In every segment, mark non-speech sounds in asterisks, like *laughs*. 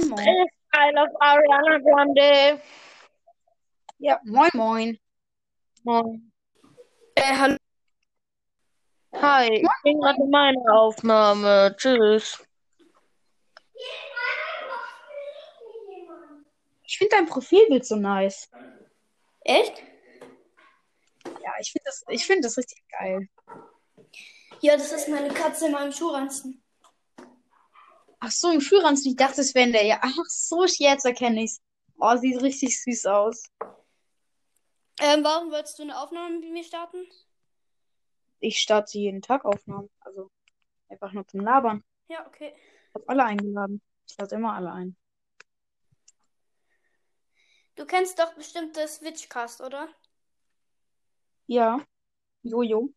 Moin, moin. I love Ariana Grande. Ja, moin, moin. Moin. Äh, hallo. Hi, ich bin gerade in meiner Aufnahme. Tschüss. Ich finde dein Profilbild so nice. Echt? Ja, ich finde das, ich find das richtig geil. Ja, das ist meine Katze in meinem Schuhranzen. Ach so, im Schulranzen. Ich dachte, es wäre in der. Ja, ach so, jetzt erkenne ich's. Oh, sieht richtig süß aus. Ähm, warum wolltest du eine Aufnahme mit mir starten? Ich starte jeden Tag Aufnahmen. Also einfach nur zum Labern. Ja, okay. Ich habe alle eingeladen. Ich lade immer alle ein. Du kennst doch bestimmt das Witchcast, oder? Ja. Jojo.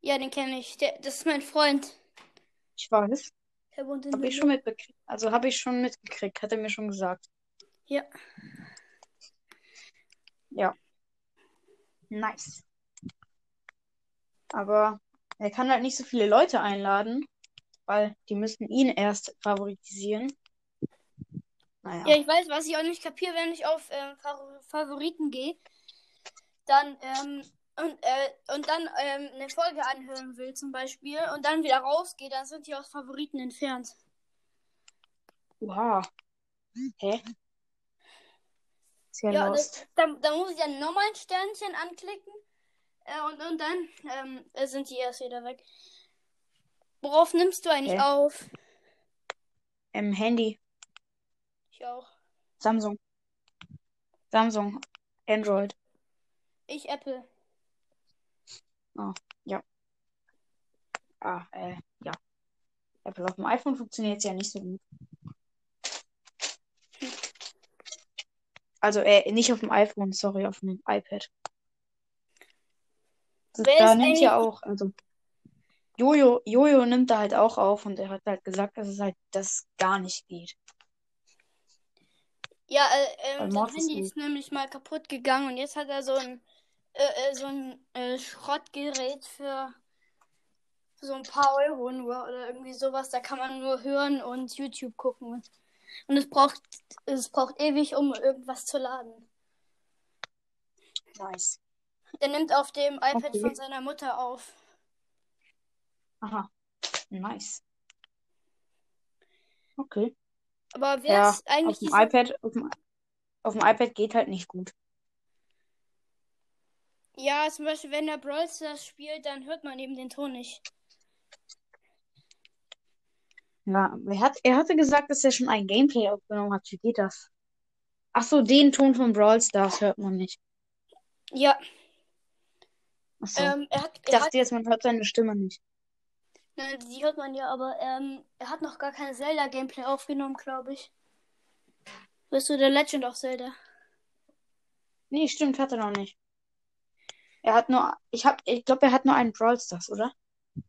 Ja, den kenne ich. Der, das ist mein Freund. Ich weiß. Der wohnt in Habe ich schon mitbekriegt. Also habe ich schon mitgekriegt. Hat er mir schon gesagt. Ja. Ja. Nice. Aber er kann halt nicht so viele Leute einladen, weil die müssten ihn erst favorisieren. Naja. Ja, ich weiß, was ich auch nicht kapiere, wenn ich auf Favor- Favoriten gehe, dann ähm, und, äh, und dann ähm, eine Folge anhören will zum Beispiel und dann wieder rausgehe, dann sind die aus Favoriten entfernt. Oha. Hä? Sehr Ja, lost. das, dann, dann muss ich dann nochmal ein Sternchen anklicken äh, und, und dann ähm, äh, sind die erst wieder weg. Worauf nimmst du eigentlich Hä? auf? Im Handy. Ich auch. Samsung. Samsung. Android. Ich Apple. Ah, äh, ja. Apple auf dem iPhone funktioniert ja nicht so gut. Also, äh, nicht auf dem iPhone, sorry, auf dem iPad. Das, da nimmt ja auch, also Jojo, Jojo nimmt da halt auch auf und er hat halt gesagt, dass es halt das gar nicht geht. Ja, äh, ähm, sein Morpheus Handy ist nämlich mal kaputt gegangen und jetzt hat er so ein, äh, äh, so ein äh, Schrottgerät für so ein paar Euro nur oder irgendwie sowas. Da kann man nur hören und YouTube gucken. Und, es braucht, es braucht ewig, um irgendwas zu laden. Nice. Der nimmt auf dem iPad Okay. von seiner Mutter auf. Aha. Nice. Okay. Aber wer Ja, ist eigentlich auf dem iPad, auf dem, auf dem iPad geht halt nicht gut. Ja, zum Beispiel, wenn der Brawl Stars spielt, dann hört man eben den Ton nicht. Ja, er hat, er hatte gesagt, dass er schon ein Gameplay aufgenommen hat. Wie geht das? Ach so, den Ton von Brawl Stars hört man nicht. Ja, so. ähm, er hat, Ich er hat dachte jetzt, man hört seine Stimme nicht. Nein, die hört man ja, aber ähm, er hat noch gar kein Zelda-Gameplay aufgenommen, glaube ich. Bist du der Legend of Zelda? Nee, stimmt, hat er noch nicht. Er hat nur, ich hab, ich glaube, er hat nur einen Brawl Stars, oder?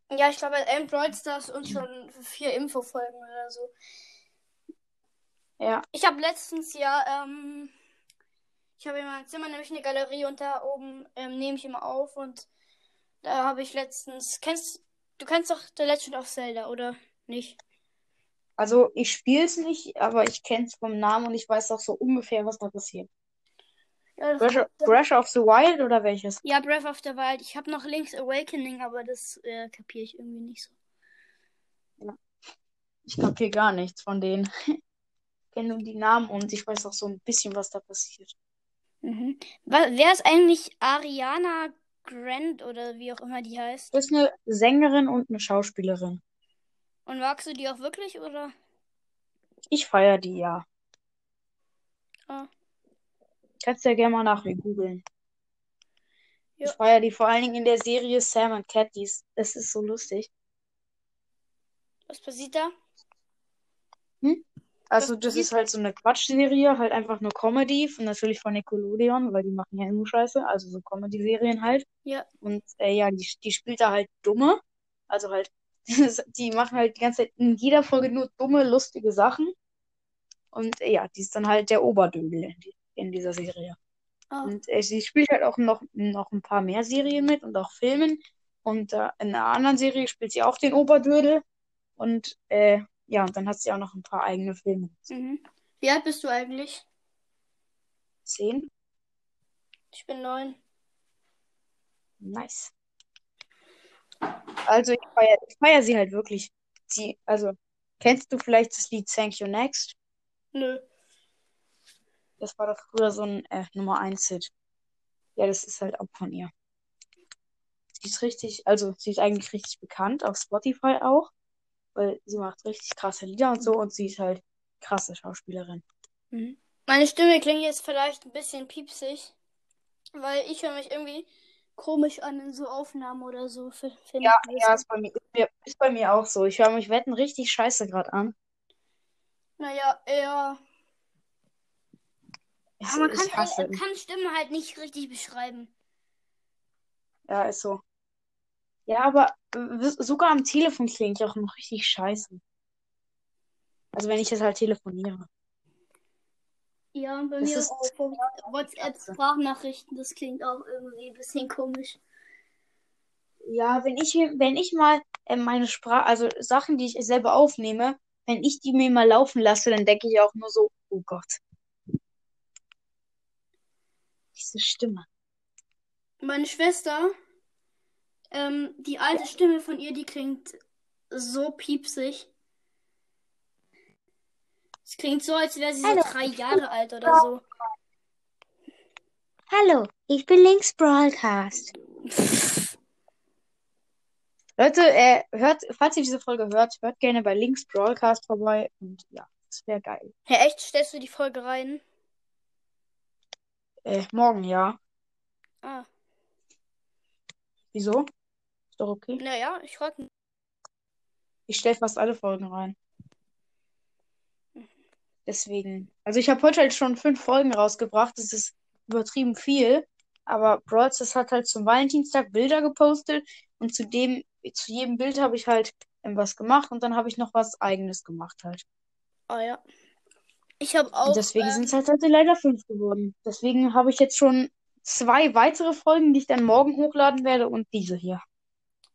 Ja, ich glaube, er hat Brawl Stars und schon vier Infofolgen oder so. Ja. Ich habe letztens ja, ähm, ich habe in meinem Zimmer nämlich eine Galerie und da oben ähm, nehme ich immer auf und da habe ich letztens, kennst du kennst doch The Legend of Zelda, oder nicht? Also, ich spiele es nicht, aber ich kenne es vom Namen und ich weiß auch so ungefähr, was da passiert. Ja, Breath of, Breath of the Wild oder welches? ja Breath of the Wild. Ich habe noch Link's Awakening, aber das äh, kapiere ich irgendwie nicht so. Ich kapiere gar nichts von denen. Ich kenne nur die Namen und ich weiß auch so ein bisschen, was da passiert. Mhm. Wer ist eigentlich Ariana Grande oder wie auch immer die heißt? Das ist eine Sängerin und eine Schauspielerin. Und magst du die auch wirklich oder? Ich feiere die, ja. Ah. Kannst ja gerne mal nach mir googeln. Ja. Ich feiere die vor allen Dingen in der Serie Sam and Cat. Die ist, das ist so lustig. Was passiert da? Also, Was das ist halt so eine Quatschserie, halt einfach nur Comedy, von, natürlich von Nickelodeon, weil die machen ja immer Scheiße, also so Comedy-Serien halt. Ja. Und äh, ja, die, die spielt da halt dumme. Also halt, *laughs* die machen halt die ganze Zeit in jeder Folge nur dumme, lustige Sachen. Und äh, ja, die ist dann halt der Oberdödel in, die, in dieser Serie. Ah. Und äh, sie spielt halt auch noch, noch ein paar mehr Serien mit und auch Filmen. Und äh, in einer anderen Serie spielt sie auch den Oberdödel. Und äh, ja, und dann hat sie auch noch ein paar eigene Filme. Mhm. Wie alt bist du eigentlich? Zehn? Ich bin neun. Nice. Also ich feiere feier sie halt wirklich. Sie, also, kennst du vielleicht das Lied Thank You Next? Nö. Das war doch früher so ein äh, Nummer 1 Hit. Ja, das ist halt auch von ihr. Sie ist richtig, also sie ist eigentlich richtig bekannt, auf Spotify auch, weil sie macht richtig krasse Lieder und so und sie ist halt krasse Schauspielerin. Mhm. Meine Stimme klingt jetzt vielleicht ein bisschen piepsig, weil ich höre mich irgendwie komisch an in so Aufnahmen oder so. Ja, ja, ist bei mir, ist mir, ist bei mir auch so. Ich höre mich wetten richtig scheiße gerade an. Naja, eher. Ich, Ja, man kann, hasse äh, kann Stimmen halt nicht richtig beschreiben. Ja, ist so. Ja, aber sogar am Telefon klingt ich auch noch richtig scheiße. Also wenn ich jetzt halt telefoniere. Ja, und bei Das mir ist- auch WhatsApp-Sprachnachrichten, das klingt auch irgendwie ein bisschen komisch. Ja, wenn ich wenn ich mal äh, meine Sprache, also Sachen, die ich selber aufnehme, wenn ich die mir mal laufen lasse, dann denke ich auch nur so, oh Gott. Diese Stimme. Meine Schwester, ähm, die alte Stimme von ihr, die klingt so piepsig. Es klingt so, als wäre sie so Hallo. drei Jahre alt oder so. Hallo, ich bin Links Broadcast. Leute, äh, hört, falls ihr diese Folge hört, hört gerne bei Links Broadcast vorbei und ja, das wäre geil. Hä, echt? Stellst du die Folge rein? Äh, morgen, ja. Ah, Wieso? Ist doch okay. naja, ich frag mich. Ich stelle fast alle Folgen rein. Deswegen. Also ich habe heute halt schon fünf Folgen rausgebracht. Das ist übertrieben viel. Aber Brawl hat halt zum Valentinstag Bilder gepostet und zu dem, zu jedem Bild habe ich halt was gemacht und dann habe ich noch was Eigenes gemacht halt. Ah ja. Ich habe auch. Und deswegen ähm, sind es halt heute leider fünf geworden. Deswegen habe ich jetzt schon zwei weitere Folgen, die ich dann morgen hochladen werde und diese hier.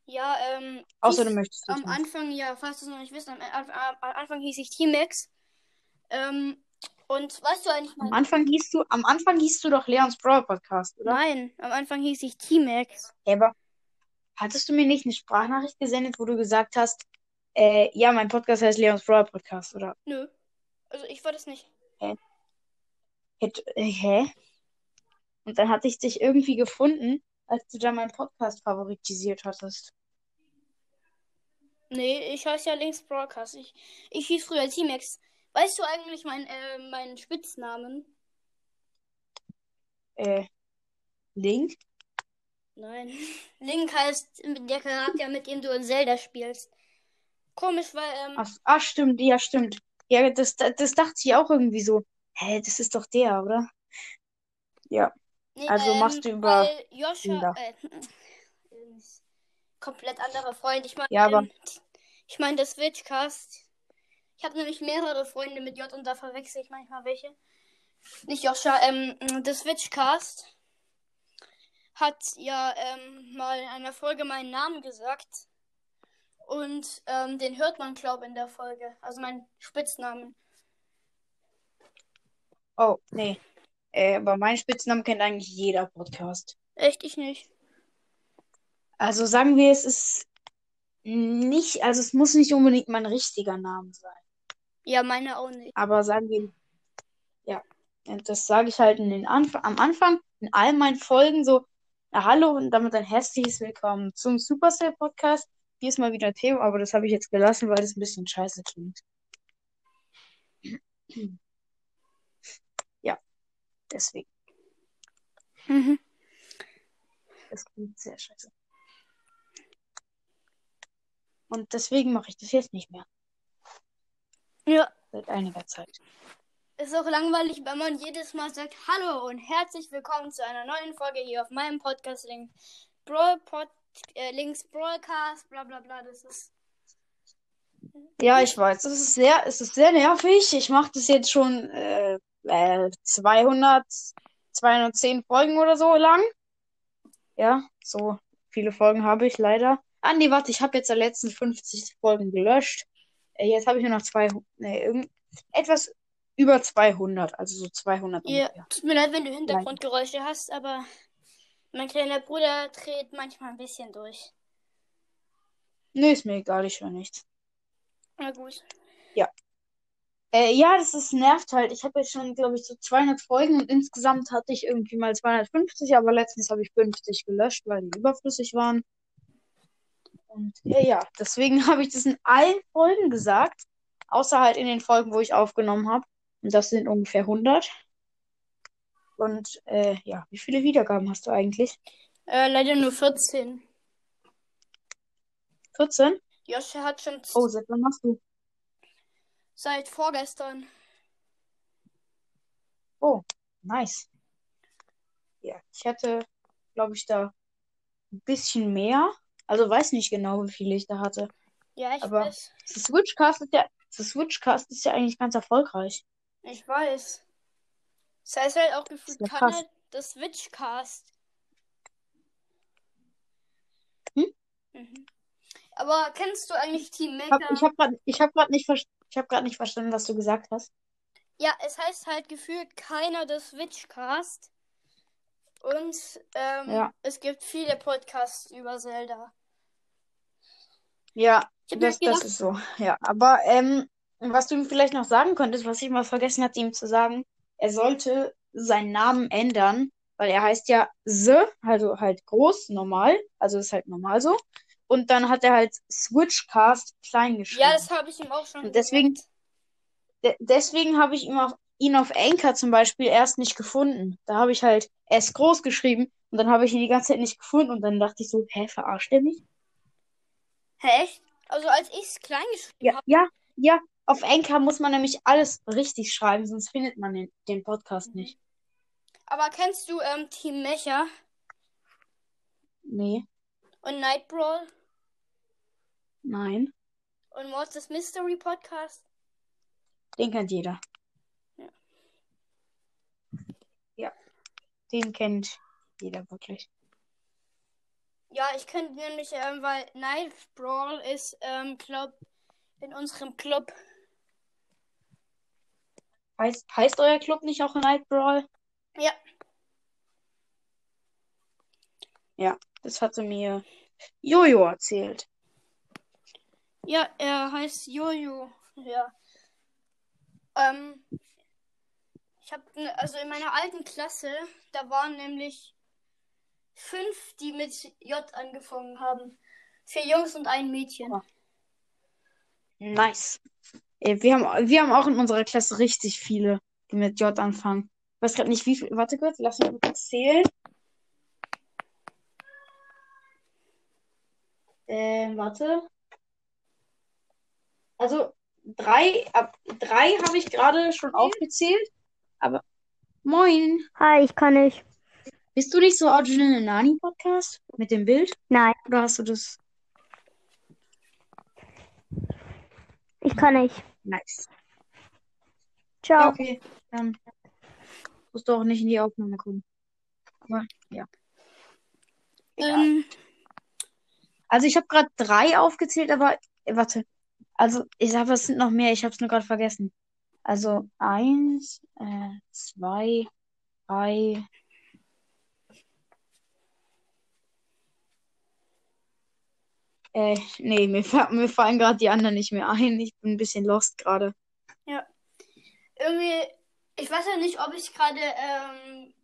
ja, ähm, Außer du möchtest am. Anfang, ja, falls du es noch nicht wisst, am, am, am Anfang hieß ich T-Max. Ähm, und weißt du eigentlich Am mein. Anfang hieß du, am Anfang hieß du doch Leons Brawl Podcast, oder? Nein, am Anfang hieß ich T-Max. Ja, aber hattest du mir nicht eine Sprachnachricht gesendet, wo du gesagt hast, äh, ja, mein Podcast heißt Leons Brawl Podcast, oder? Nö. Also ich war das nicht. Hätt, äh, hä? Und dann hatte ich dich irgendwie gefunden, als du da meinen Podcast favoritisiert hattest. Nee, ich heiße ja Links Broadcast. Ich, ich hieß früher T-Max. Weißt du eigentlich mein, äh, meinen Spitznamen? Äh, Link? Nein. *laughs* Link heißt der Charakter, mit dem du in Zelda spielst. Komisch, weil, ähm, Ach, ah, stimmt, ja, stimmt. Ja, das, das, dachte ich auch irgendwie so. Hä, das ist doch der, oder? Ja. nee, also ähm, machst du über weil Joscha, äh, *clears throat* komplett anderer Freund. Ich meine, Ja, aber- ähm, ich meine, das Switchcast. Ich habe nämlich mehrere Freunde mit J und da verwechsel ich manchmal welche. Nicht Joscha, ähm, das Switchcast hat ja ähm, mal in einer Folge meinen Namen gesagt. Und ähm, den hört man, glaube ich, in der Folge. Also meinen Spitznamen. Oh, nee. Äh, aber meinen Spitznamen kennt eigentlich jeder Podcast. Echt, ich nicht. Also sagen wir, es ist nicht, also es muss nicht unbedingt mein richtiger Name sein. Ja, meine auch nicht. Aber sagen wir, ja, das sage ich halt in den Anf am Anfang in all meinen Folgen so, na, hallo und damit ein herzliches Willkommen zum Supercell Podcast. Hier ist mal wieder ein Thema, aber das habe ich jetzt gelassen, weil das ein bisschen scheiße klingt. Ja, deswegen. Mhm. Das klingt sehr scheiße. Und deswegen mache ich das jetzt nicht mehr. Ja, Seit einiger Zeit. ist auch langweilig, wenn man jedes Mal sagt Hallo und herzlich willkommen zu einer neuen Folge hier auf meinem Podcast Link. Brawl Pod, äh, Links Broadcast, bla bla bla. Das ist. Ja, ich weiß. Es ist sehr, es ist sehr nervig. Ich mache das jetzt schon äh, äh, 200, 210 Folgen oder so lang. Ja, so viele Folgen habe ich leider. Ah, nee, warte, ich habe jetzt die letzten 50 Folgen gelöscht. Äh, jetzt habe ich nur noch zwei, nee, irgend, etwas über 200, also so 200 Ja, ungefähr. tut mir leid, wenn du Hintergrundgeräusche hast, aber mein kleiner Bruder dreht manchmal ein bisschen durch. Nee, ist mir egal, ich höre nichts. Na gut. Äh, ja, das ist, nervt halt. Ich habe jetzt schon, glaube ich, so 200 Folgen und insgesamt hatte ich irgendwie mal 250, aber letztens habe ich 50 gelöscht, weil die überflüssig waren. Und äh, ja, deswegen *laughs* habe ich das in allen Folgen gesagt, außer halt in den Folgen, wo ich aufgenommen habe. Und das sind ungefähr 100. Und äh, ja, wie viele Wiedergaben hast du eigentlich? Äh, leider nur 14. 14? Josh hat schon Oh, seit wann machst du? seit vorgestern. Oh, nice. Ja, ich hatte, glaube ich, da ein bisschen mehr. Also weiß nicht genau, wie viele ich da hatte. Ja, ich Aber- weiß. Das Switchcast ist ja, das Switchcast ist ja eigentlich ganz erfolgreich. Ich weiß. Das heißt halt auch gefühlt ja keiner das Switchcast. Hm? Mhm. Aber kennst du eigentlich Team Ich hab, Maker? ich habe gerade, ich habe gerade nicht, ver ich gerade nicht verstanden, was du gesagt hast. Ja, es heißt halt gefühlt keiner das Switchcast. Und ähm, Ja. es gibt viele Podcasts über Zelda. Ja, hab das, das ist so. Ja, aber ähm, was du ihm vielleicht noch sagen könntest, was ich mal vergessen hatte, ihm zu sagen, er sollte seinen Namen ändern, weil er heißt ja The, also halt groß, normal, also ist halt normal so. Und dann hat er halt Switchcast klein geschrieben. ja, das habe ich ihm auch schon Und deswegen-. De deswegen habe ich ihn auf, ihn auf Anchor zum Beispiel erst nicht gefunden. Da habe ich halt S groß geschrieben und dann habe ich ihn die ganze Zeit nicht gefunden und dann dachte ich so, hä, verarscht er mich? Hä, echt? Also als ich es klein geschrieben Ja, habe. ja, ja. Auf Anchor muss man nämlich alles richtig schreiben, sonst findet man den, den Podcast Mhm. nicht. Aber kennst du ähm, Team Mecha Nee, und Night Brawl nein. und Mortis Mystery Podcast? Den kennt jeder. Ja. Ja, den kennt jeder wirklich. Ja, ich könnte nämlich, ähm, weil Night Brawl ist, ähm, glaub, in unserem Club. Heißt, heißt euer Club nicht auch Night Brawl? Ja. Ja, das hatte mir Jojo erzählt. Ja, er heißt Jojo. Ja. Ähm, ich habe, also in meiner alten Klasse, da waren nämlich fünf, die mit J angefangen haben. Vier Jungs und ein Mädchen. Nice. Wir haben, wir haben auch in unserer Klasse richtig viele, die mit J anfangen. Ich weiß gerade nicht, wie viel. Warte kurz, lass mich kurz zählen. Ähm, warte. Also, drei, ab drei habe ich gerade schon aufgezählt. Aber, moin. Hi, ich kann nicht. Bist du nicht so Original Nani Podcast mit dem Bild? Nein, Oder hast du das? ich kann nicht. Nice. Ciao. okay. Dann musst du auch nicht in die Aufnahme kommen. Aber ja. Ähm, Also ich habe gerade drei aufgezählt, aber warte. Also ich sag, es sind noch mehr. Ich habe es nur gerade vergessen. Also eins, äh, zwei, drei. Äh, nee, mir, mir fallen gerade die anderen nicht mehr ein. Ich bin ein bisschen lost gerade. irgendwie, ich weiß ja nicht, ob ich gerade ähm,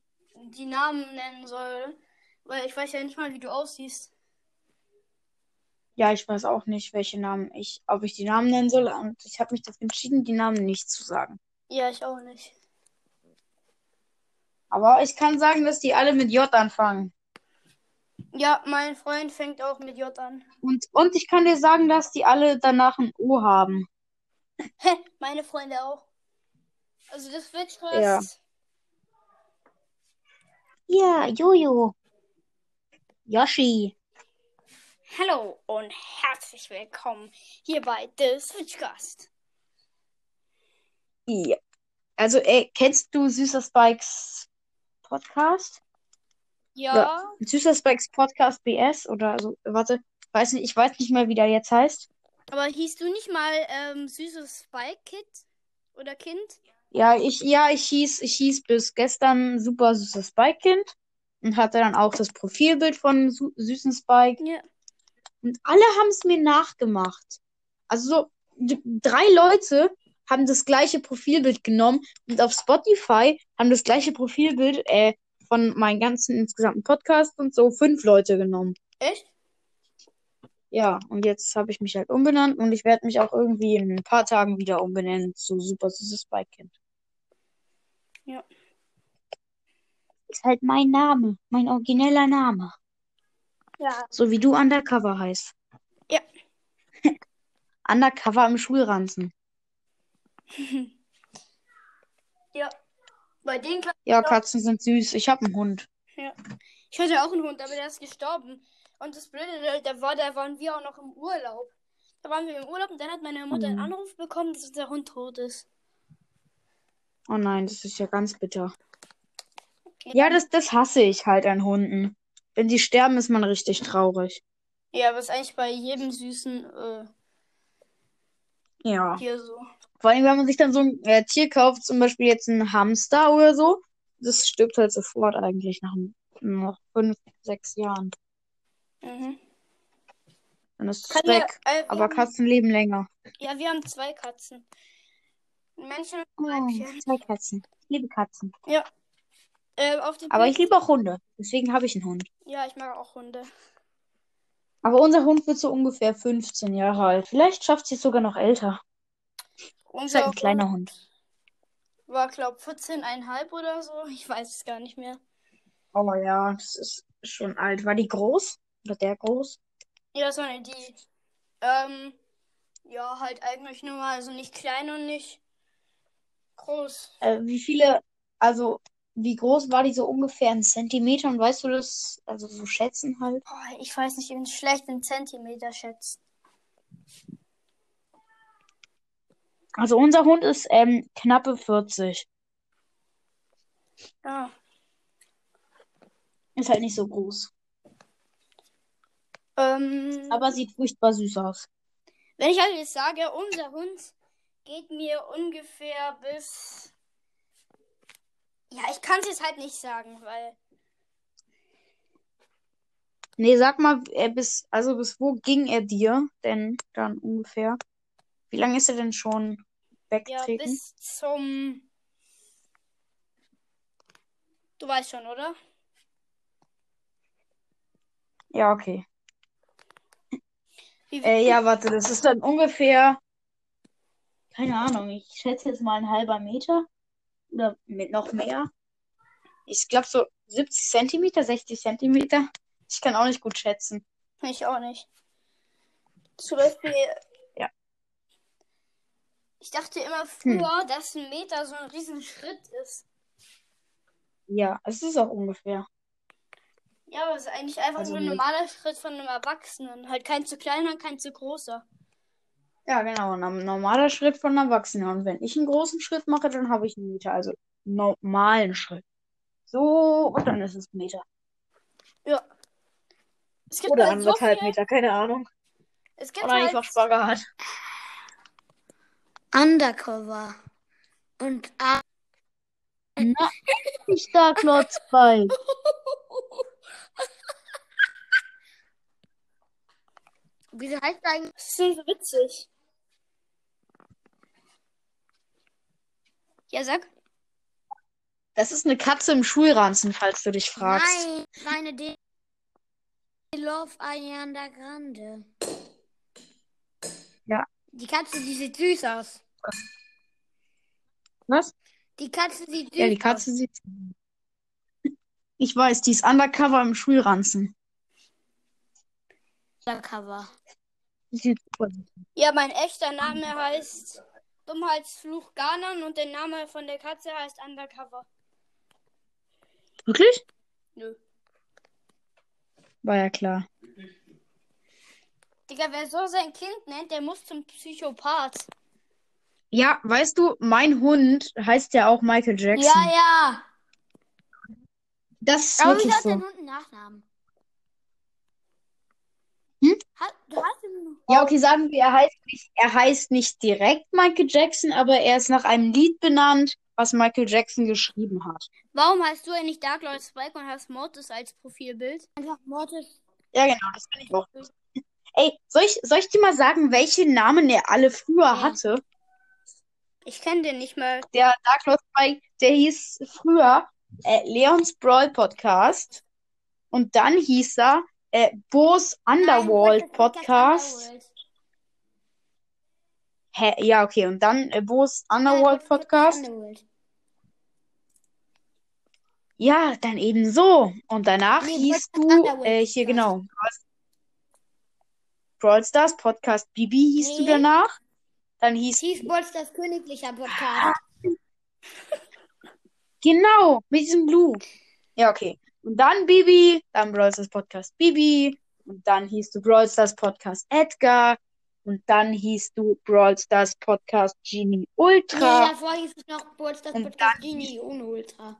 die Namen nennen soll, weil ich weiß ja nicht mal, wie du aussiehst. Ja, ich weiß auch nicht, welche Namen ich, ob ich die Namen nennen soll. Und ich habe mich dafür entschieden, die Namen nicht zu sagen. Ja, ich auch nicht. Aber ich kann sagen, dass die alle mit J anfangen. Ja, mein Freund fängt auch mit J an. Und, und ich kann dir sagen, dass die alle danach ein O haben. Meine Freunde auch. Also das wird Ja. krass. Ja, Jojo. Yoshi. Hallo und herzlich willkommen hier bei The Switchcast. Ja. Also, ey, kennst du Süßer Spikes Podcast? Ja, Süßer Spikes Podcast BS oder so? Warte, weiß nicht, ich weiß nicht mehr, wie der jetzt heißt. aber hieß du nicht mal ähm, süßes Spike Kid oder Kind? Ja, ich, ja, ich hieß, ich hieß bis gestern super süßes Spike-Kind und hatte dann auch das Profilbild von su süßen Spike. Ja. Und alle haben es mir nachgemacht. Also so drei Leute haben das gleiche Profilbild genommen und auf Spotify haben das gleiche Profilbild äh, von meinen ganzen insgesamten Podcast und so fünf Leute genommen. Echt? Ja, und jetzt habe ich mich halt umbenannt und ich werde mich auch irgendwie in ein paar Tagen wieder umbenennen zu super süßes Spike-Kind. Ja. Ist halt mein Name, mein origineller Name. Ja. So wie du Undercover heißt. Ja. *laughs* Undercover im Schulranzen. *laughs* Ja. Bei denen kann Ja, Katzen sind süß. Ich habe einen Hund. Ich hatte auch einen Hund, aber der ist gestorben. Und das Blöde, da- war, da waren wir auch noch im Urlaub. Da waren wir im Urlaub und dann hat meine Mutter einen Mhm. Anruf bekommen, dass der Hund tot ist. Oh nein, das ist ja ganz bitter. Ja, das, das hasse ich halt an Hunden. Wenn die sterben, ist man richtig traurig. Ja, was eigentlich bei jedem süßen äh, Ja. Tier so. Vor allem, wenn man sich dann so ein äh, Tier kauft, zum Beispiel jetzt einen Hamster oder so, das stirbt halt sofort eigentlich nach, nach fünf, sechs Jahren. Mhm. Dann ist es ja, weg. äh, wir Aber haben, Katzen leben länger. ja, wir haben zwei Katzen. Ein Männchen Oh, und ein Weibchen. zwei Katzen. Ich liebe Katzen. Äh, auf dem Aber ich liebe auch Hunde. Deswegen habe ich einen Hund. Ja, ich mag auch Hunde. Aber unser Hund wird so ungefähr 15 Jahre alt. Vielleicht schafft sie es sogar noch älter. Ist Unser halt ein kleiner Hund. war, glaub 14,5 oder so. Ich weiß es gar nicht mehr. Oh ja, das ist schon alt. War die groß? Oder der groß? Ja, das war eine die. Ähm, ja, halt eigentlich nur mal, also nicht klein und nicht groß. Äh, wie viele, also wie groß war die so ungefähr in Zentimetern? Weißt du das? Also so schätzen halt. Boah, ich weiß nicht, ich bin schlecht in Zentimeter schätzen. Also unser Hund ist ähm, knappe 40. Ja. Ist halt nicht so groß. Ähm, Aber sieht furchtbar süß aus. wenn ich halt jetzt sage, unser Hund geht mir ungefähr bis. Ja, ich kann es jetzt halt nicht sagen, weil. Nee, sag mal, er bis, also bis wo ging er dir denn dann ungefähr? Wie lange ist er denn schon Ja, weggetreten? bis zum. Du weißt schon, oder? Ja, okay. Äh, ja, warte, das ist dann ungefähr, keine Ahnung, ich schätze jetzt mal ein halber Meter oder mit noch mehr. Ich glaube so 70 Zentimeter, 60 Zentimeter. Ich kann auch nicht gut schätzen. Ich auch nicht. Zum Beispiel. Ich dachte immer Hm. früher, dass ein Meter so ein riesen Schritt ist. Ja, es ist auch ungefähr. Ja, aber es ist eigentlich einfach Also nur ein normaler Schritt von einem Erwachsenen. Halt kein zu kleiner, kein zu großer. Ja, genau. Ein normaler Schritt von einem Erwachsenen. Und wenn ich einen großen Schritt mache, dann habe ich einen Meter. Also normalen Schritt. So, und dann ist es ein Meter. Ja. Es gibt Oder halt so anderthalb viel. Meter, keine Ahnung. Es gibt Oder halt einfach Spagat. Undercover. Und A Na, ich da, Klotzball. Wieso heißt er eigentlich? Das ist so witzig. Ja, sag. Das ist eine Katze im Schulranzen, falls du dich fragst. Nein, seine De Love Ariana Grande. Ja. Die Katze, die sieht süß aus. Was? Die Katze sieht süß Ja, die Katze sieht. Ich weiß, die ist undercover im Schulranzen. aus. Undercover. Die sieht super aus. Ja, mein echter Name heißt Dummheitsfluch Ganon und der Name von der Katze heißt Undercover. Wirklich? Nö. War ja klar. Digga, wer so sein Kind nennt, der muss zum Psychopath. Ja, weißt du, mein Hund heißt ja auch Michael Jackson. Ja, ja. Das ist Aber wirklich wieso hat so. dein Hund einen Nachnamen? Hat, du hast ihn. Ja, okay, sagen wir, er heißt nicht, er heißt nicht direkt Michael Jackson, aber er ist nach einem Lied benannt, was Michael Jackson geschrieben hat. Warum heißt du eigentlich Dark Lord Spike und hast Mortis als Profilbild? Einfach Mortis. Ja, genau, das finde ich auch. Ey, soll ich, soll ich dir mal sagen, welche Namen er alle früher hatte? Ich kenne den nicht mal. Der Dark Lord Spike, der hieß früher äh, Leons Brawl Podcast. Und dann hieß er äh, Bo's Underworld Podcast. Hä? Ja, okay. Und dann äh, Bo's Underworld Podcast. Underworld. Ja, dann eben so. Und danach Nee, hieß Podcast du, Underworld äh, hier genau, Brawl Stars Podcast Bibi hieß du Nee. danach. Dann hieß, Steve Bolz, das königlicher Podcast. *laughs* genau, mit diesem Blue. Ja, okay. Und dann Bibi, dann Brawl Stars Podcast Bibi. Und dann hieß du Brawl Stars Podcast Edgar. Und dann hieß du Brawl Stars Podcast Genie Nee, Ultra. davor hieß es noch Bolz, das Und Podcast Genie ohne Ultra.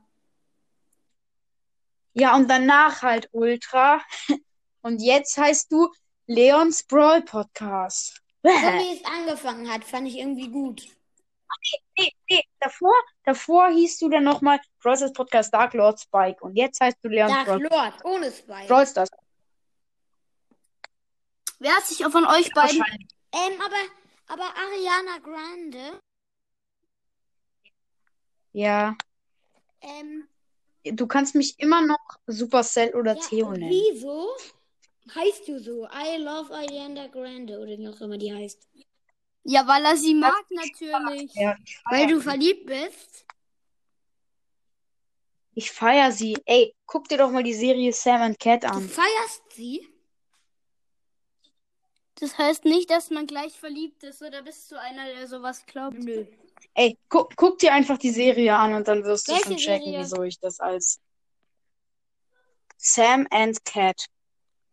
Ja, und danach halt Ultra. *laughs* Und jetzt heißt du Leons Brawl Podcast. So wie es angefangen hat, fand ich irgendwie gut. Nee, nee, davor, davor hieß du dann nochmal Brawl Stars Podcast Dark Lord Spike. Und jetzt heißt du Leons Dark Brawl, Lord, ohne Spike. Brawl Stars. Wer hat sich von euch beiden. Wahrscheinlich. Ähm, aber, aber Ariana Grande, Ja. ähm, Du kannst mich immer noch Supercell oder ja, Theo nennen. wieso heißt du so? I love Ariana Grande oder wie auch immer die heißt. Ja, weil er sie mag, natürlich. Ja, Weil du verliebt bist? ich feier sie. Ey, guck dir doch mal die Serie Sam and Cat Du an. feierst sie? Das heißt nicht, dass man gleich verliebt ist, oder bist du einer, der sowas glaubt? Nö. Ey, guck, guck dir einfach die Serie an und dann wirst du Welche schon checken, Serie? wieso ich das als Sam and Cat.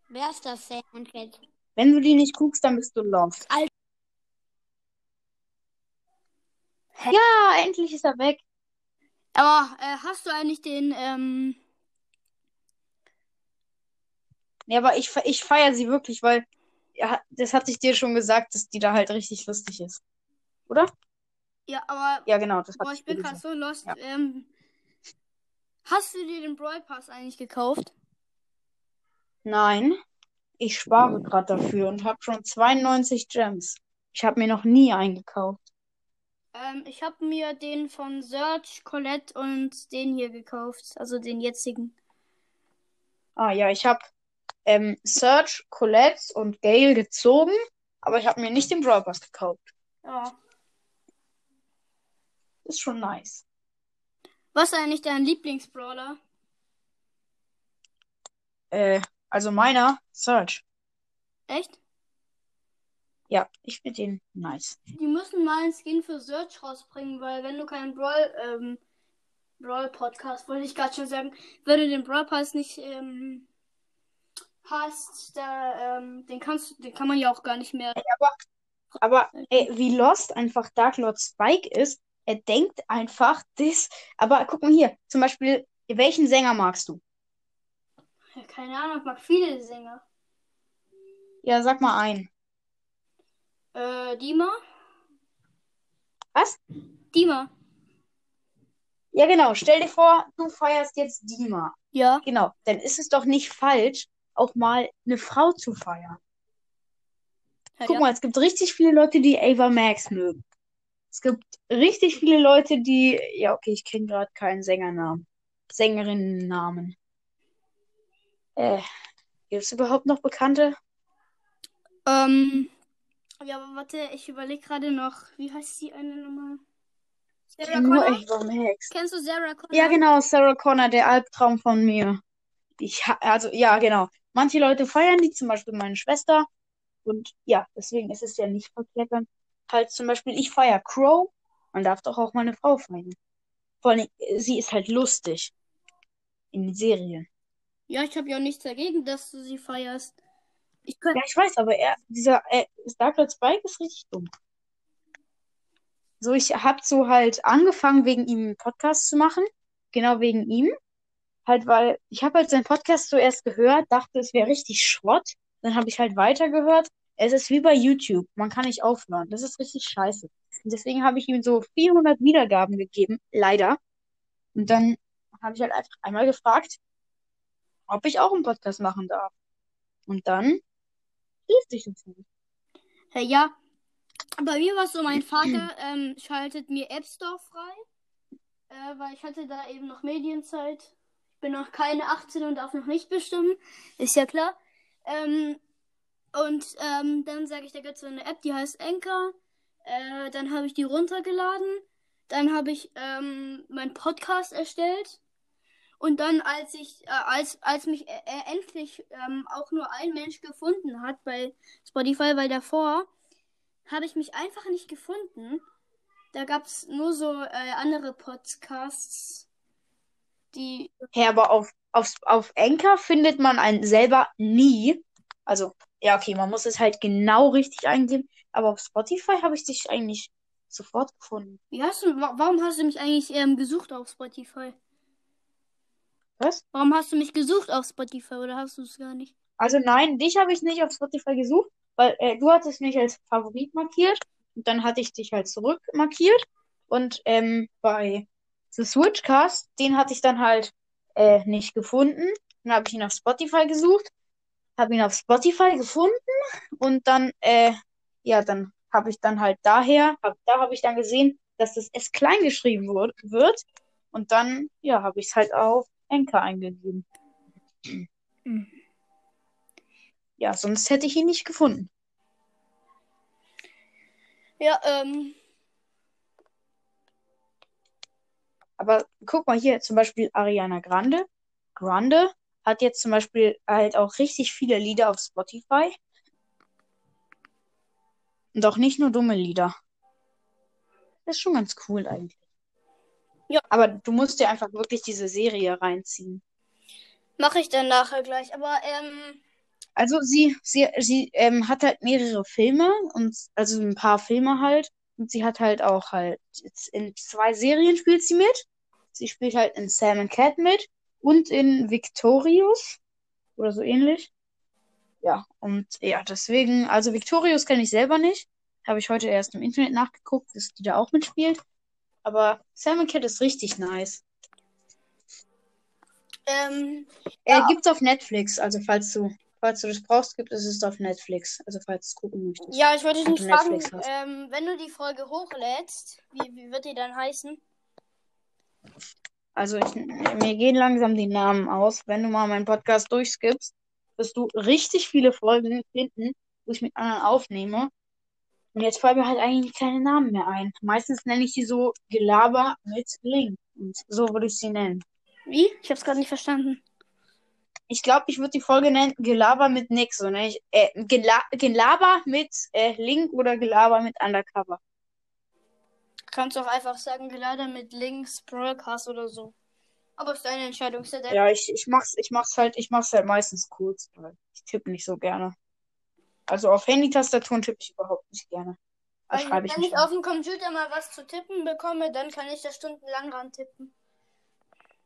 Wer ist das, Sam und Cat? Wenn du die nicht guckst, dann bist du lost. Alter. Ja, endlich ist er weg. Aber äh, hast du eigentlich den, ähm, Ja, aber ich, ich feiere sie wirklich, weil ja, das hatte ich dir schon gesagt, dass die da halt richtig lustig ist. Oder? ja, aber, Ja, genau, das boah, ich bin gerade so lost. Ja. Ähm, hast du dir den Brawl Pass eigentlich gekauft? Nein, ich spare gerade dafür und habe schon 92 Gems. Ich habe mir noch nie eingekauft. Ähm, ich habe mir den von Serge, Colette und den hier gekauft. Also den jetzigen. Ah ja, ich habe ähm, Serge, Colette und Gale gezogen, aber ich habe mir nicht den Brawl Pass gekauft. Ja. Ist schon nice. Was ist eigentlich dein Lieblingsbrawler? Äh, also meiner, Serge. Echt? Ja, ich finde den nice. Die müssen mal einen Skin für Search rausbringen, weil wenn du keinen Brawl, ähm, Brawl Podcast, wollte ich gerade schon sagen, wenn du den Brawl Pass nicht, ähm, hast, da, ähm, den kannst du, den kann man ja auch gar nicht mehr. Aber ey, wie lost einfach Dark Lord Spike ist, er denkt einfach das. Aber guck mal hier, zum Beispiel, welchen Sänger magst du? Ja, keine Ahnung, ich mag viele Sänger. Ja, sag mal einen. Äh, Dima? Was? Dima. Ja, genau. Stell dir vor, du feierst jetzt Dima. Ja. Genau. Dann ist es doch nicht falsch, auch mal eine Frau zu feiern. ja, Guck ja. mal, es gibt richtig viele Leute, die Ava Max mögen. Es gibt richtig viele Leute, die, ja, okay, ich kenne gerade keinen Sängernamen. Sängerinnennamen. Äh, gibt es überhaupt noch Bekannte? Ähm, ja, aber warte, ich überlege gerade noch, wie heißt die eine nochmal? Sarah Connor? Kennst du Sarah Connor? Ja, genau, Sarah Connor, der Albtraum von mir. Ich, also, ja, genau. Manche Leute feiern die, zum Beispiel meine Schwester. Und ja, deswegen ist es ja nicht verkehrt, wenn halt zum Beispiel ich feiere Crow. Man darf doch auch mal eine Frau feiern. Vor allem, sie ist halt lustig. In den Serien. Ja, ich habe ja nichts dagegen, dass du sie feierst. Ich könnte. Ja, ich weiß, aber er, dieser äh, Dark Lord Spike ist richtig dumm. So, ich hab so halt angefangen, wegen ihm einen Podcast zu machen. Genau wegen ihm. Halt, weil ich habe halt seinen Podcast zuerst gehört, dachte, es wäre richtig Schrott. Dann habe ich halt weitergehört. Es ist wie bei YouTube. Man kann nicht aufhören. Das ist richtig scheiße. Und deswegen habe ich ihm so 400 Wiedergaben gegeben. Leider. Und dann habe ich halt einfach einmal gefragt, ob ich auch einen Podcast machen darf. Und dann schließt sich das nicht. Hey, ja, bei mir war es so, mein *clears throat* Vater ähm, schaltet mir App Store frei, äh, weil ich hatte da eben noch Medienzeit. Ich bin noch keine 18 und darf noch nicht bestimmen, ist ja klar. Ähm, und ähm, dann sage ich, da gibt es so eine App, die heißt Anchor. Äh, dann habe ich die runtergeladen. Dann habe ich ähm, meinen Podcast erstellt. Und dann, als ich, äh, als, als mich äh, äh, endlich ähm, auch nur ein Mensch gefunden hat bei Spotify, weil davor habe ich mich einfach nicht gefunden. Da gab es nur so äh, andere Podcasts, die. Hey, aber auf, auf, auf Anchor findet man einen selber nie. Also, ja, okay, man muss es halt genau richtig eingeben. Aber auf Spotify habe ich dich eigentlich sofort gefunden. Wie hast du, wa warum hast du mich eigentlich ähm, gesucht auf Spotify? Was? Warum hast du mich gesucht auf Spotify oder hast du es gar nicht? Also nein, dich habe ich nicht auf Spotify gesucht, weil äh, du hattest mich als Favorit markiert und dann hatte ich dich halt zurück markiert und ähm, bei The Switchcast, den hatte ich dann halt äh, nicht gefunden. Dann habe ich ihn auf Spotify gesucht, habe ihn auf Spotify gefunden und dann äh, ja, dann habe ich dann halt daher, hab, da habe ich dann gesehen, dass das S klein geschrieben wird, und dann ja, habe ich es halt auf Anchor eingegeben. Ja, sonst hätte ich ihn nicht gefunden. Ja, ähm, Aber guck mal hier, zum Beispiel Ariana Grande. Grande hat jetzt zum Beispiel halt auch richtig viele Lieder auf Spotify. Und auch nicht nur dumme Lieder. Das ist schon ganz cool eigentlich. Ja. Aber du musst dir einfach wirklich diese Serie reinziehen. mache ich dann nachher gleich. Aber, ähm, Also sie, sie, sie ähm, hat halt mehrere Filme und also ein paar Filme halt. Und sie hat halt auch halt in zwei Serien spielt sie mit. Sie spielt halt in Sam Cat mit und in Victorious oder so ähnlich. Ja, und ja, deswegen, also Victorious kenne ich selber nicht. Habe ich heute erst im Internet nachgeguckt, dass die da auch mitspielt. Aber Sam and Cat ist richtig nice. ähm, Er Ja. gibt's auf Netflix, also falls du, falls du das brauchst, gibt es es auf Netflix. Also falls du es gucken möchtest. ja, ich wollte dich nicht fragen, ähm, wenn du die Folge hochlädst, wie, wie wird die dann heißen? Also ich, mir gehen langsam die Namen aus. Wenn du mal meinen Podcast durchskippst, wirst du richtig viele Folgen finden, wo ich mit anderen aufnehme. Und jetzt fallen mir halt eigentlich keine Namen mehr ein. Meistens nenne ich sie so Gelaber mit Link. Und so würde ich sie nennen. Wie? Ich hab's gerade nicht verstanden. Ich glaube, ich würde die Folge nennen Gelaber mit nix. So nenne ich, äh, Gela Gelaber mit äh, Link oder Gelaber mit Undercover. Kannst auch einfach sagen, geladen mit Links, Broadcast oder so. Aber ist deine Entscheidung, ist ja. Ja, ich, ich mach's, ich mach's halt, ich mach's halt meistens kurz, weil ich tippe nicht so gerne. Also auf Handy-Tastaturen tippe ich überhaupt nicht gerne. Da Also, ich wenn ich an. auf dem Computer mal was zu tippen bekomme, dann kann ich da stundenlang ran tippen.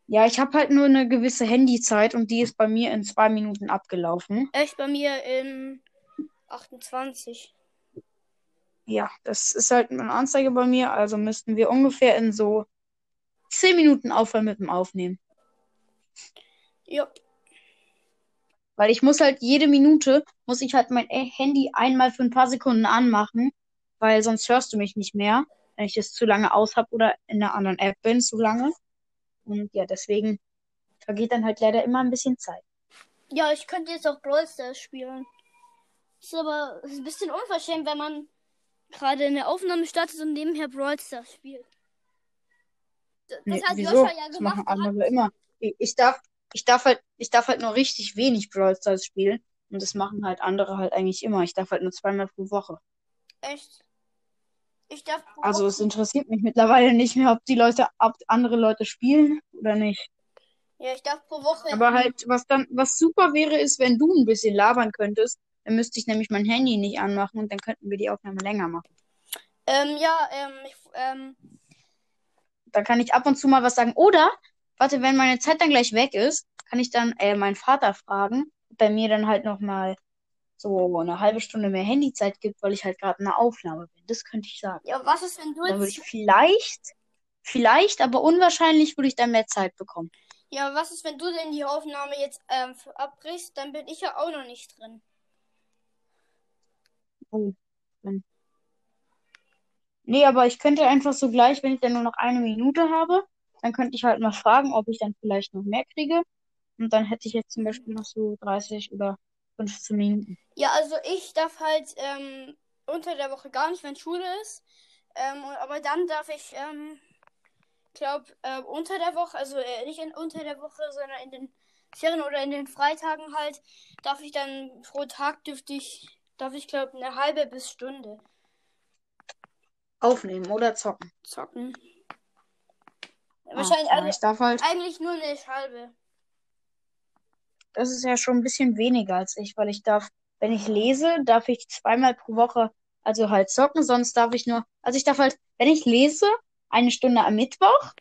Ja, ich habe halt nur eine gewisse Handyzeit und die ist bei mir in zwei Minuten abgelaufen. Echt bei mir in 28. Ja, das ist halt eine Anzeige bei mir, also müssten wir ungefähr in so zehn Minuten aufhören mit dem Aufnehmen. Ja. Weil ich muss halt jede Minute, muss ich halt mein äh, Handy einmal für ein paar Sekunden anmachen, weil sonst hörst du mich nicht mehr, wenn ich es zu lange aus habe oder in einer anderen App bin zu lange. Und ja, deswegen vergeht dann halt leider immer ein bisschen Zeit. Ja, ich könnte jetzt auch Brawl Stars spielen. Ist aber ist ein bisschen unverschämt, wenn man gerade eine Aufnahme startet und nebenher Brawl Stars spielt. Das, das Nee, hat wieso? Joscha ja Das gemacht. machen andere immer. Ich, ich darf, ich darf halt, ich darf halt nur richtig wenig Brawl Stars spielen. Und das machen halt andere halt eigentlich immer. Ich darf halt nur zweimal pro Woche. Echt? Ich darf pro Also es interessiert mich mittlerweile nicht mehr, ob die Leute, ob andere Leute spielen oder nicht. Ja, ich darf pro Woche. Aber halt, was dann, was super wäre, ist, wenn du ein bisschen labern könntest. Dann müsste ich nämlich mein Handy nicht anmachen und dann könnten wir die Aufnahme länger machen. Ähm, ja, ähm, ich, ähm, Dann kann ich ab und zu mal was sagen. Oder, warte, wenn meine Zeit dann gleich weg ist, kann ich dann äh, meinen Vater fragen, ob er mir dann halt nochmal so eine halbe Stunde mehr Handyzeit gibt, weil ich halt gerade in einer Aufnahme bin. Das könnte ich sagen. Ja, was ist, wenn du Dann würde ich jetzt. vielleicht, vielleicht, aber unwahrscheinlich würde ich dann mehr Zeit bekommen. Ja, was ist, wenn du denn die Aufnahme jetzt ähm, abbrichst? Dann bin ich ja auch noch nicht drin. Oh, dann. Nee, aber ich könnte einfach so gleich, wenn ich dann nur noch eine Minute habe, dann könnte ich halt mal fragen, ob ich dann vielleicht noch mehr kriege. Und dann hätte ich jetzt zum Beispiel noch so 30 oder 15 Minuten. Ja, also ich darf halt ähm, unter der Woche gar nicht, wenn Schule ist. Ähm, aber dann darf ich, ähm, glaube, äh, unter der Woche, also äh, nicht in, unter der Woche, sondern in den Ferien oder in den Freitagen halt, darf ich dann pro Tag dürfte ich, darf ich glaube eine halbe bis Stunde Aufnehmen oder zocken. zocken. Ah, Wahrscheinlich, ja, also ich darf halt, eigentlich nur eine halbe. das ist ja schon ein bisschen weniger als ich, weil ich darf, wenn ich lese, darf ich zweimal pro Woche, also halt zocken, sonst darf ich nur, also ich darf halt, wenn ich lese, eine Stunde am Mittwoch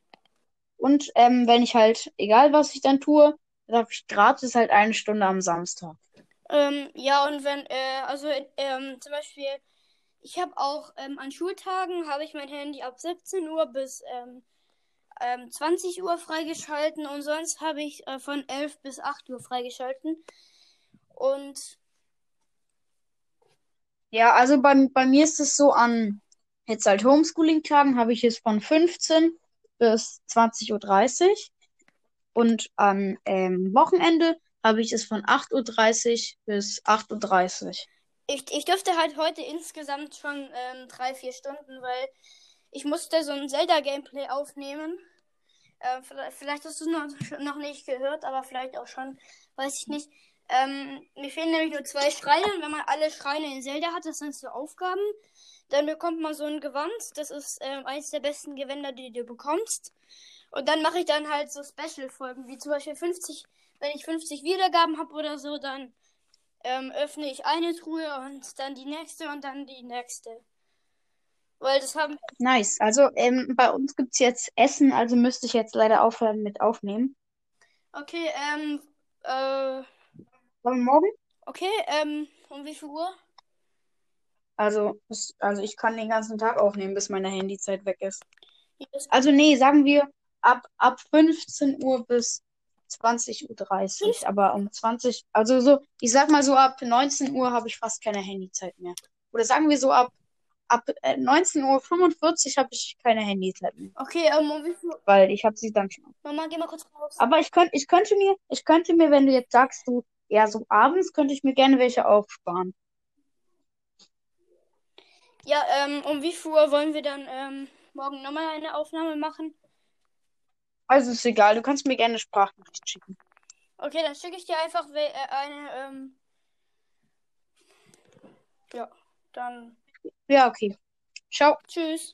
und ähm, wenn ich halt, egal was ich dann tue, darf ich gratis halt eine Stunde am Samstag. Ähm, ja, und wenn, äh, also ähm, zum Beispiel, ich habe auch ähm, an Schultagen habe ich mein Handy ab 17 Uhr bis ähm, ähm, 20 Uhr freigeschalten und sonst habe ich äh, von 11 bis 8 Uhr freigeschalten. Und Ja, also bei, bei mir ist es so, an jetzt halt Homeschooling-Tagen habe ich es von 15 bis 20.30 Uhr und am ähm, Wochenende habe ich es von 8.30 Uhr bis 8.30 Uhr. ich, ich dürfte halt heute insgesamt schon ähm, drei, vier Stunden, weil ich musste so ein Zelda-Gameplay aufnehmen. Äh, vielleicht, hast du es noch, noch nicht gehört, aber vielleicht auch schon, weiß ich nicht. Ähm, mir fehlen nämlich nur zwei Schreine und wenn man alle Schreine in Zelda hat, das sind so Aufgaben, dann bekommt man so ein Gewand. Das ist ähm, eines der besten Gewänder, die du bekommst. Und dann mache ich dann halt so Special-Folgen, wie zum Beispiel 50, wenn ich 50 Wiedergaben habe oder so, dann ähm, öffne ich eine Truhe und dann die nächste und dann die nächste. Weil das haben. Nice. Also ähm, bei uns gibt es jetzt Essen, also müsste ich jetzt leider aufhören mit aufnehmen. Okay, ähm, äh, morgen? okay, ähm, um wie viel Uhr? Also, also ich kann den ganzen Tag aufnehmen, bis meine Handyzeit weg ist. Also nee, sagen wir ab, ab 15 Uhr bis 20.30 Uhr. Aber um 20, also so, ich sag mal so ab 19 Uhr habe ich fast keine Handyzeit mehr. Oder sagen wir so ab, ab äh, 19.45 Uhr habe ich keine Handyzeit mehr. Okay, ähm, um wie viel? Weil ich habe sie dann schon. Mama, geh mal kurz raus. Aber ich könnte, ich könnte mir, ich könnte mir, wenn du jetzt sagst, du, ja, so abends könnte ich mir gerne welche aufsparen. Ja, ähm, um wie viel Uhr wollen wir dann ähm, morgen nochmal eine Aufnahme machen? Also ist egal, du kannst mir gerne eine Sprachnachricht schicken. Okay, dann schicke ich dir einfach äh, eine, ähm, ja, dann Ja, okay. Ciao. tschüss.